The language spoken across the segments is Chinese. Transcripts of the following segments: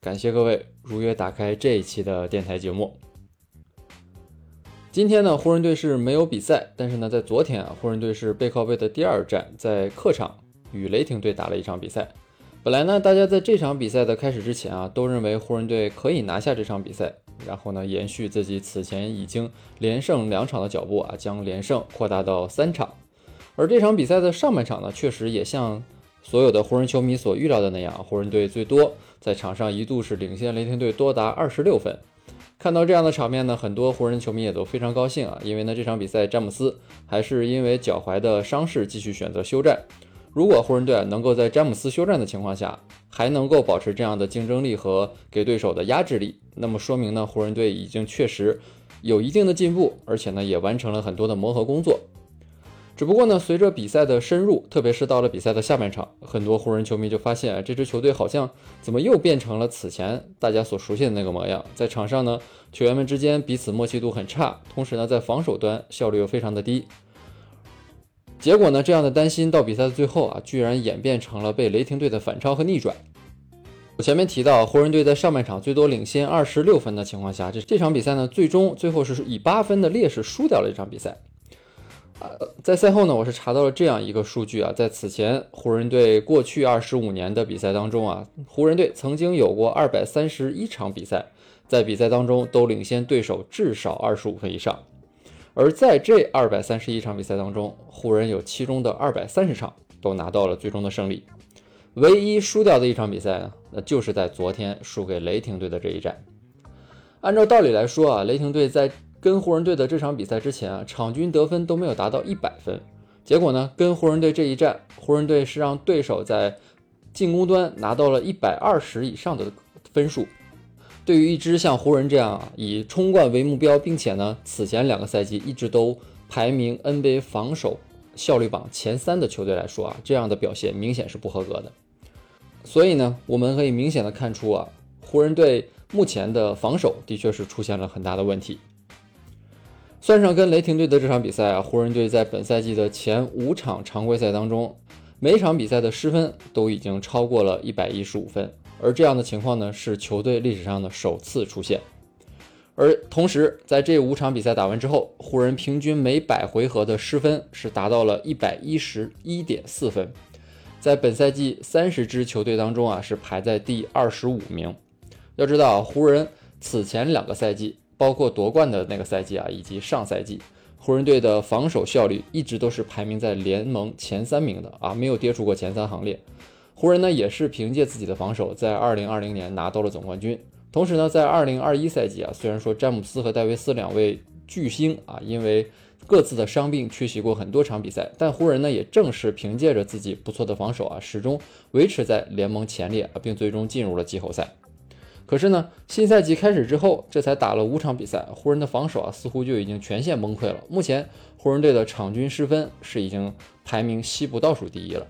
感谢各位如约打开这一期的电台节目。今天呢，湖人队是没有比赛，但是呢，在昨天啊，湖人队是背靠背的第二战，在客场与雷霆队打了一场比赛。本来呢，大家在这场比赛的开始之前啊，都认为湖人队可以拿下这场比赛，然后呢，延续自己此前已经连胜两场的脚步啊，将连胜扩大到三场。而这场比赛的上半场呢，确实也像。所有的湖人球迷所预料的那样，湖人队最多在场上一度是领先雷霆队多达二十六分。看到这样的场面呢，很多湖人球迷也都非常高兴啊，因为呢这场比赛詹姆斯还是因为脚踝的伤势继续选择休战。如果湖人队能够在詹姆斯休战的情况下，还能够保持这样的竞争力和给对手的压制力，那么说明呢湖人队已经确实有一定的进步，而且呢也完成了很多的磨合工作。只不过呢，随着比赛的深入，特别是到了比赛的下半场，很多湖人球迷就发现啊，这支球队好像怎么又变成了此前大家所熟悉的那个模样。在场上呢，球员们之间彼此默契度很差，同时呢，在防守端效率又非常的低。结果呢，这样的担心到比赛的最后啊，居然演变成了被雷霆队的反超和逆转。我前面提到，湖人队在上半场最多领先二十六分的情况下，这这场比赛呢，最终最后是以八分的劣势输掉了这场比赛。呃，在赛后呢，我是查到了这样一个数据啊，在此前湖人队过去二十五年的比赛当中啊，湖人队曾经有过二百三十一场比赛，在比赛当中都领先对手至少二十五分以上，而在这二百三十一场比赛当中，湖人有其中的二百三十场都拿到了最终的胜利，唯一输掉的一场比赛呢，那就是在昨天输给雷霆队的这一战。按照道理来说啊，雷霆队在跟湖人队的这场比赛之前啊，场均得分都没有达到一百分。结果呢，跟湖人队这一战，湖人队是让对手在进攻端拿到了一百二十以上的分数。对于一支像湖人这样啊，以冲冠为目标，并且呢，此前两个赛季一直都排名 NBA 防守效率榜前三的球队来说啊，这样的表现明显是不合格的。所以呢，我们可以明显的看出啊，湖人队目前的防守的确是出现了很大的问题。算上跟雷霆队的这场比赛啊，湖人队在本赛季的前五场常规赛当中，每场比赛的失分都已经超过了一百一十五分，而这样的情况呢，是球队历史上的首次出现。而同时，在这五场比赛打完之后，湖人平均每百回合的失分是达到了一百一十一点四分，在本赛季三十支球队当中啊，是排在第二十五名。要知道，湖人此前两个赛季。包括夺冠的那个赛季啊，以及上赛季，湖人队的防守效率一直都是排名在联盟前三名的啊，没有跌出过前三行列。湖人呢也是凭借自己的防守，在二零二零年拿到了总冠军。同时呢，在二零二一赛季啊，虽然说詹姆斯和戴维斯两位巨星啊，因为各自的伤病缺席过很多场比赛，但湖人呢也正是凭借着自己不错的防守啊，始终维持在联盟前列啊，并最终进入了季后赛。可是呢，新赛季开始之后，这才打了五场比赛，湖人的防守啊，似乎就已经全线崩溃了。目前，湖人队的场均失分是已经排名西部倒数第一了。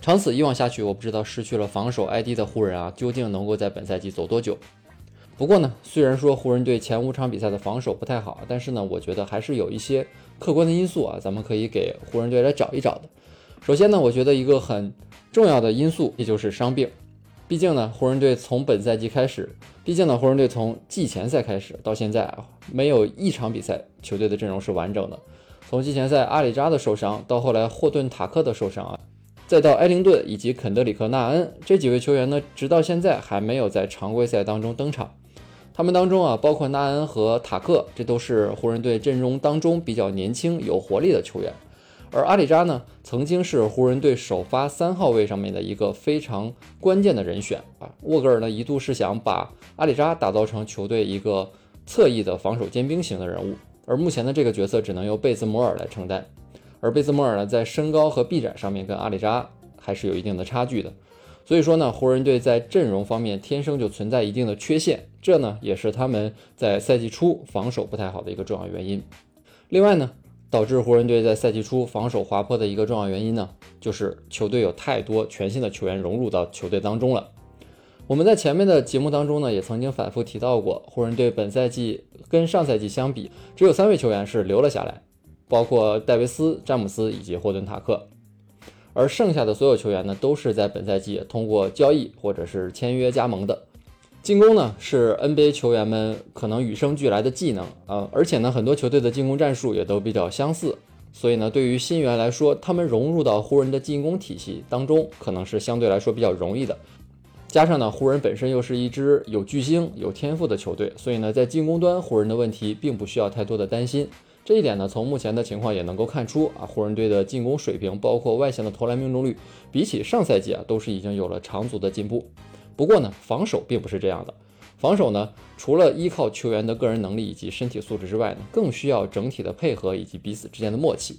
长此以往下去，我不知道失去了防守 ID 的湖人啊，究竟能够在本赛季走多久。不过呢，虽然说湖人队前五场比赛的防守不太好，但是呢，我觉得还是有一些客观的因素啊，咱们可以给湖人队来找一找的。首先呢，我觉得一个很重要的因素，也就是伤病。毕竟呢，湖人队从本赛季开始，毕竟呢，湖人队从季前赛开始到现在啊，没有一场比赛球队的阵容是完整的。从季前赛阿里扎的受伤，到后来霍顿塔克的受伤啊，再到埃灵顿以及肯德里克纳恩这几位球员呢，直到现在还没有在常规赛当中登场。他们当中啊，包括纳恩和塔克，这都是湖人队阵容当中比较年轻有活力的球员。而阿里扎呢，曾经是湖人队首发三号位上面的一个非常关键的人选啊。沃格尔呢，一度是想把阿里扎打造成球队一个侧翼的防守尖兵型的人物，而目前的这个角色只能由贝兹摩尔来承担。而贝兹摩尔呢，在身高和臂展上面跟阿里扎还是有一定的差距的，所以说呢，湖人队在阵容方面天生就存在一定的缺陷，这呢也是他们在赛季初防守不太好的一个重要原因。另外呢，导致湖人队在赛季初防守滑坡的一个重要原因呢，就是球队有太多全新的球员融入到球队当中了。我们在前面的节目当中呢，也曾经反复提到过，湖人队本赛季跟上赛季相比，只有三位球员是留了下来，包括戴维斯、詹姆斯以及霍顿塔克。而剩下的所有球员呢，都是在本赛季通过交易或者是签约加盟的。进攻呢，是 NBA 球员们可能与生俱来的技能啊，而且呢，很多球队的进攻战术也都比较相似，所以呢，对于新援来说，他们融入到湖人的进攻体系当中，可能是相对来说比较容易的。加上呢，湖人本身又是一支有巨星、有天赋的球队，所以呢，在进攻端，湖人的问题并不需要太多的担心。这一点呢，从目前的情况也能够看出啊，湖人队的进攻水平，包括外线的投篮命中率，比起上赛季啊，都是已经有了长足的进步。不过呢，防守并不是这样的。防守呢，除了依靠球员的个人能力以及身体素质之外呢，更需要整体的配合以及彼此之间的默契。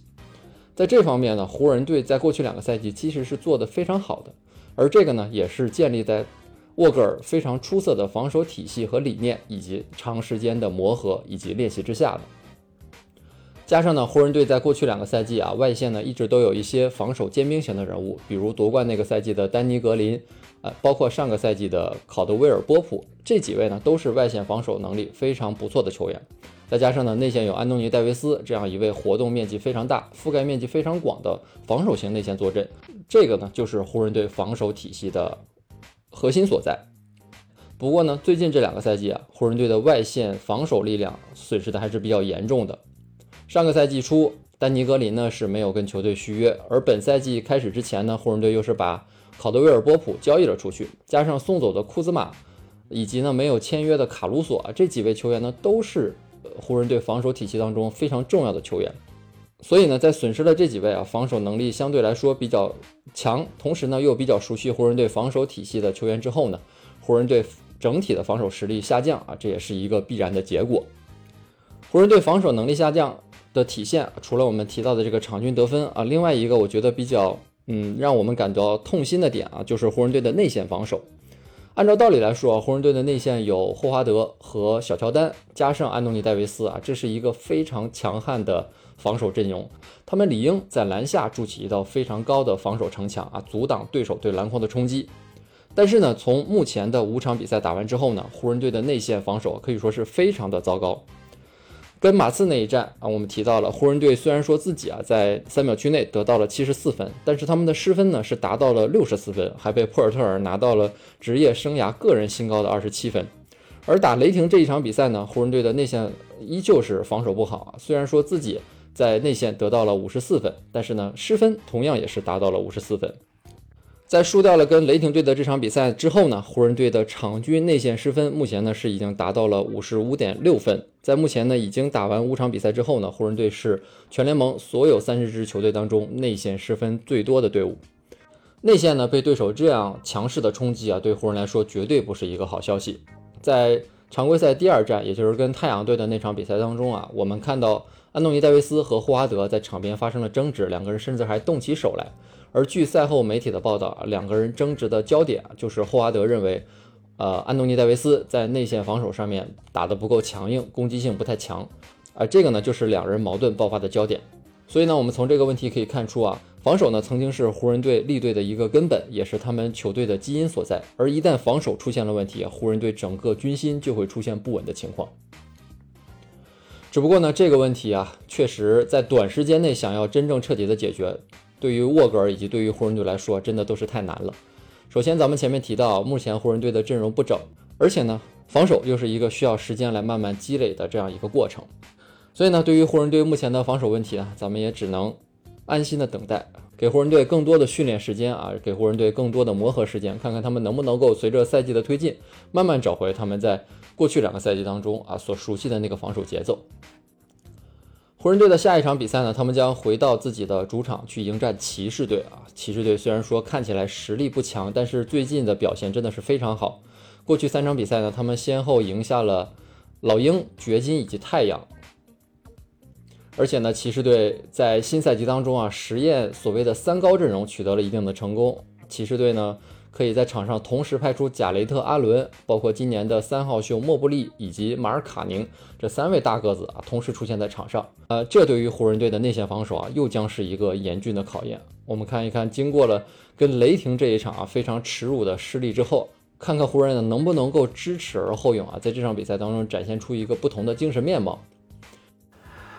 在这方面呢，湖人队在过去两个赛季其实是做得非常好的，而这个呢，也是建立在沃格尔非常出色的防守体系和理念，以及长时间的磨合以及练习之下的。加上呢，湖人队在过去两个赛季啊，外线呢一直都有一些防守尖兵型的人物，比如夺冠那个赛季的丹尼格林，呃，包括上个赛季的考德威尔波普，这几位呢都是外线防守能力非常不错的球员。再加上呢，内线有安东尼戴维斯这样一位活动面积非常大、覆盖面积非常广的防守型内线坐镇，这个呢就是湖人队防守体系的核心所在。不过呢，最近这两个赛季啊，湖人队的外线防守力量损失的还是比较严重的。上个赛季初，丹尼格林呢是没有跟球队续约，而本赛季开始之前呢，湖人队又是把考德威尔波普交易了出去，加上送走的库兹马，以及呢没有签约的卡鲁索，这几位球员呢都是呃湖人队防守体系当中非常重要的球员。所以呢，在损失了这几位啊防守能力相对来说比较强，同时呢又比较熟悉湖人队防守体系的球员之后呢，湖人队整体的防守实力下降啊，这也是一个必然的结果。湖人队防守能力下降。的体现，除了我们提到的这个场均得分啊，另外一个我觉得比较嗯让我们感到痛心的点啊，就是湖人队的内线防守。按照道理来说，湖人队的内线有霍华德和小乔丹，加上安东尼戴维斯啊，这是一个非常强悍的防守阵容。他们理应在篮下筑起一道非常高的防守城墙啊，阻挡对手对篮筐的冲击。但是呢，从目前的五场比赛打完之后呢，湖人队的内线防守可以说是非常的糟糕。跟马刺那一战啊，我们提到了湖人队虽然说自己啊在三秒区内得到了七十四分，但是他们的失分呢是达到了六十四分，还被普尔特尔拿到了职业生涯个人新高的二十七分。而打雷霆这一场比赛呢，湖人队的内线依旧是防守不好，虽然说自己在内线得到了五十四分，但是呢失分同样也是达到了五十四分。在输掉了跟雷霆队的这场比赛之后呢，湖人队的场均内线失分目前呢是已经达到了五十五点六分。在目前呢已经打完五场比赛之后呢，湖人队是全联盟所有三十支球队当中内线失分最多的队伍。内线呢被对手这样强势的冲击啊，对湖人来说绝对不是一个好消息。在常规赛第二战，也就是跟太阳队的那场比赛当中啊，我们看到安东尼戴维斯和霍华德在场边发生了争执，两个人甚至还动起手来。而据赛后媒体的报道，两个人争执的焦点就是霍华德认为，呃，安东尼戴维斯在内线防守上面打得不够强硬，攻击性不太强，而这个呢就是两人矛盾爆发的焦点。所以呢，我们从这个问题可以看出啊，防守呢曾经是湖人队立队的一个根本，也是他们球队的基因所在。而一旦防守出现了问题，湖人队整个军心就会出现不稳的情况。只不过呢，这个问题啊，确实在短时间内想要真正彻底的解决。对于沃格尔以及对于湖人队来说，真的都是太难了。首先，咱们前面提到，目前湖人队的阵容不整，而且呢，防守又是一个需要时间来慢慢积累的这样一个过程。所以呢，对于湖人队目前的防守问题啊，咱们也只能安心的等待，给湖人队更多的训练时间啊，给湖人队更多的磨合时间，看看他们能不能够随着赛季的推进，慢慢找回他们在过去两个赛季当中啊所熟悉的那个防守节奏。湖人队的下一场比赛呢，他们将回到自己的主场去迎战骑士队啊。骑士队虽然说看起来实力不强，但是最近的表现真的是非常好。过去三场比赛呢，他们先后赢下了老鹰、掘金以及太阳。而且呢，骑士队在新赛季当中啊，实验所谓的三高阵容取得了一定的成功。骑士队呢，可以在场上同时派出贾雷特·阿伦，包括今年的三号秀莫布利以及马尔卡宁这三位大个子啊，同时出现在场上。呃，这对于湖人队的内线防守啊，又将是一个严峻的考验。我们看一看，经过了跟雷霆这一场啊非常耻辱的失利之后，看看湖人呢能不能够知耻而后勇啊，在这场比赛当中展现出一个不同的精神面貌。